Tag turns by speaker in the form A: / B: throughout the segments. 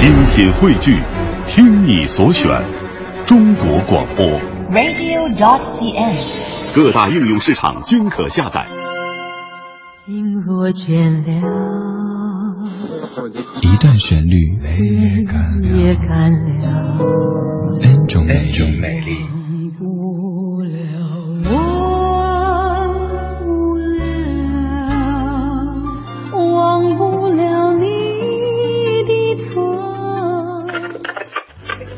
A: 精品汇聚，听你所选，中国广播。
B: radio.cn。
A: 各大应用市场均可下载。
B: 心若倦了，
C: 一段旋律，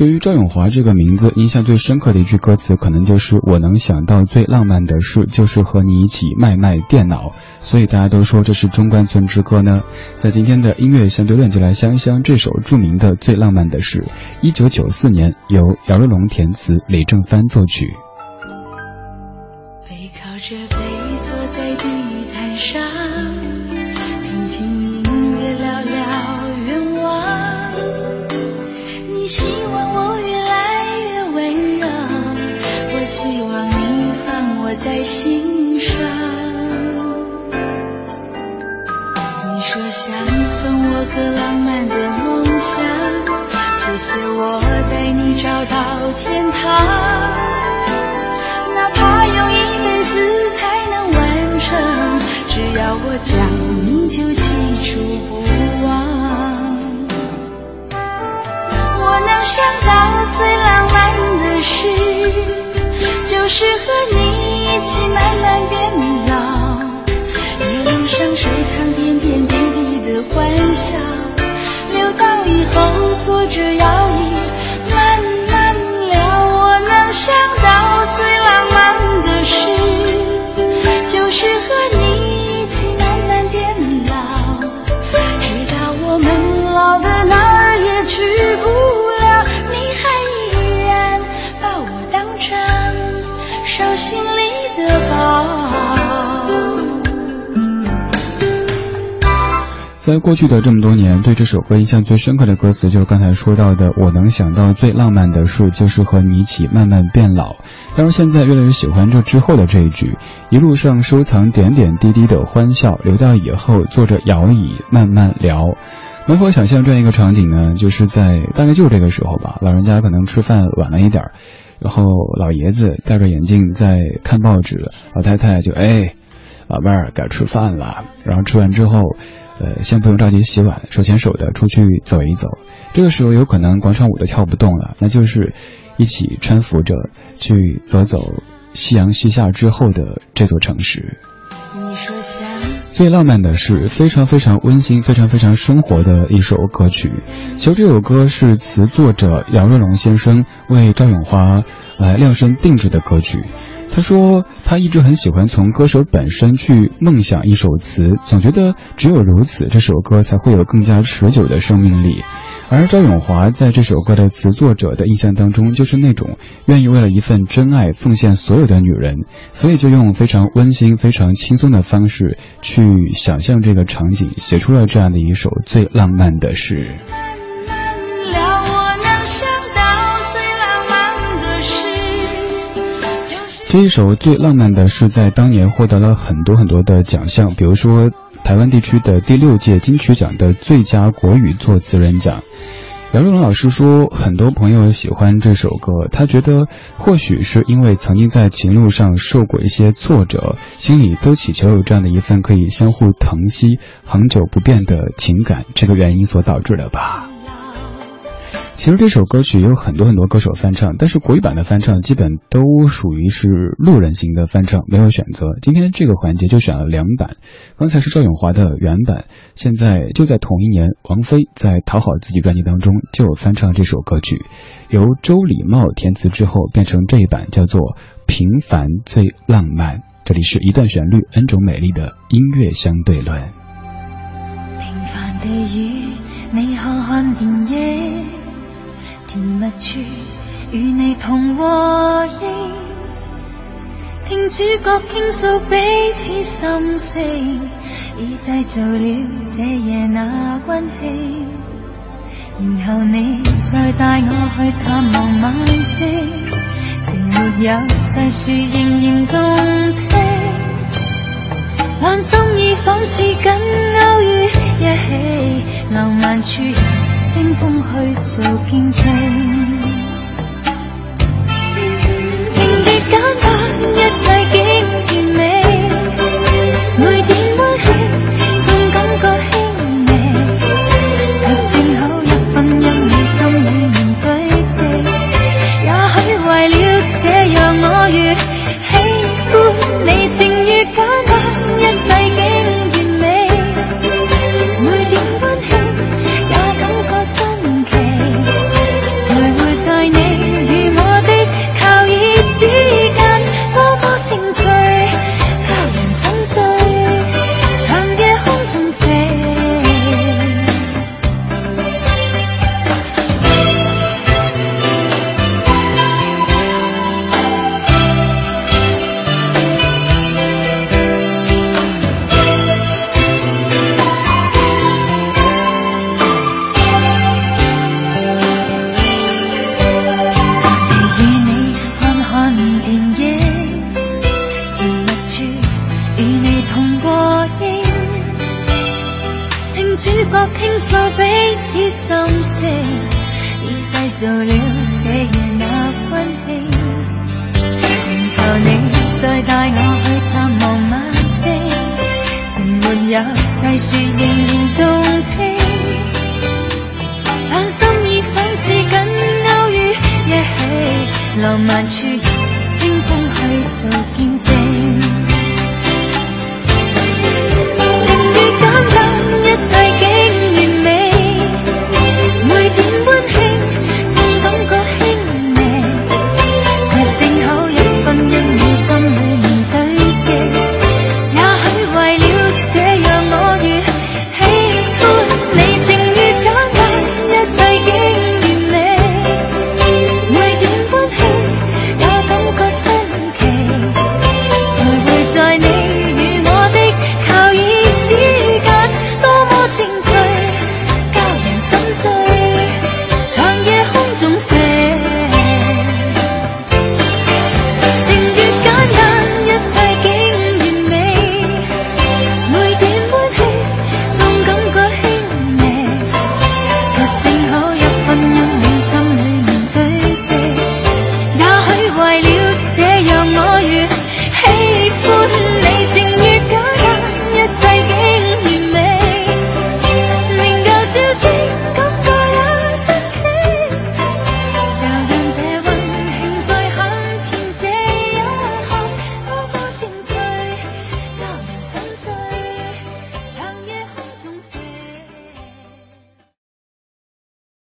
C: 对于赵永华这个名字，印象最深刻的一句歌词，可能就是“我能想到最浪漫的事，就是和你一起卖卖电脑”。所以大家都说这是中关村之歌呢。在今天的音乐相对论，就来香香这首著名的《最浪漫的事》，一九九四年由姚若龙填词，李正帆作曲。
B: 天堂。哪怕用一辈子才能完成，只要我讲，你就记住不忘。我能想到最浪漫的事，就是和你一起慢慢变老。一路上收藏点点滴滴的欢笑，留到以后坐着
C: 在过去的这么多年，对这首歌印象最深刻的歌词就是刚才说到的“我能想到最浪漫的事，就是和你一起慢慢变老”。但是现在越来越喜欢这之后的这一句：“一路上收藏点点滴滴的欢笑，留到以后坐着摇椅慢慢聊。”能否想象这样一个场景呢？就是在大概就是这个时候吧，老人家可能吃饭晚了一点儿，然后老爷子戴着眼镜在看报纸，老太太就哎，老伴儿该吃饭了。然后吃完之后。呃，先不用着急洗碗，手牵手的出去走一走。这个时候有可能广场舞都跳不动了，那就是一起搀扶着去走走夕阳西下之后的这座城市。
B: 你说想
C: 最浪漫的是非常非常温馨、非常非常生活的一首歌曲。其实这首歌是词作者姚若龙先生为赵咏华来量身定制的歌曲。他说，他一直很喜欢从歌手本身去梦想一首词，总觉得只有如此，这首歌才会有更加持久的生命力。而赵永华在这首歌的词作者的印象当中，就是那种愿意为了一份真爱奉献所有的女人，所以就用非常温馨、非常轻松的方式去想象这个场景，写出了这样的一首最浪漫的诗。这一首最浪漫的是在当年获得了很多很多的奖项，比如说台湾地区的第六届金曲奖的最佳国语作词人奖。杨若龙老师说，很多朋友喜欢这首歌，他觉得或许是因为曾经在情路上受过一些挫折，心里都祈求有这样的一份可以相互疼惜、恒久不变的情感，这个原因所导致的吧。其实这首歌曲也有很多很多歌手翻唱，但是国语版的翻唱基本都属于是路人型的翻唱，没有选择。今天这个环节就选了两版，刚才是赵咏华的原版，现在就在同一年，王菲在《讨好自己》专辑当中就翻唱这首歌曲，由周礼茂填词之后变成这一版，叫做《平凡最浪漫》。这里是一段旋律，N 种美丽的音乐相对论。
B: 平凡地與你看看電影，甜蜜处，与你同和应，听主角倾诉彼此心声，
D: 已制造了这夜那温馨。然后你再带我去探望晚星，情没有细说，仍然动听，但心意仿似紧勾于一起，浪漫处。清风去做见证。主角倾诉彼此心声，要制造了这夜那温馨。仍求你再带我去探望晚星，情没有细说，仍然动听。但心已仿似紧勾于一起，浪漫处清风去做见证。情缘简单。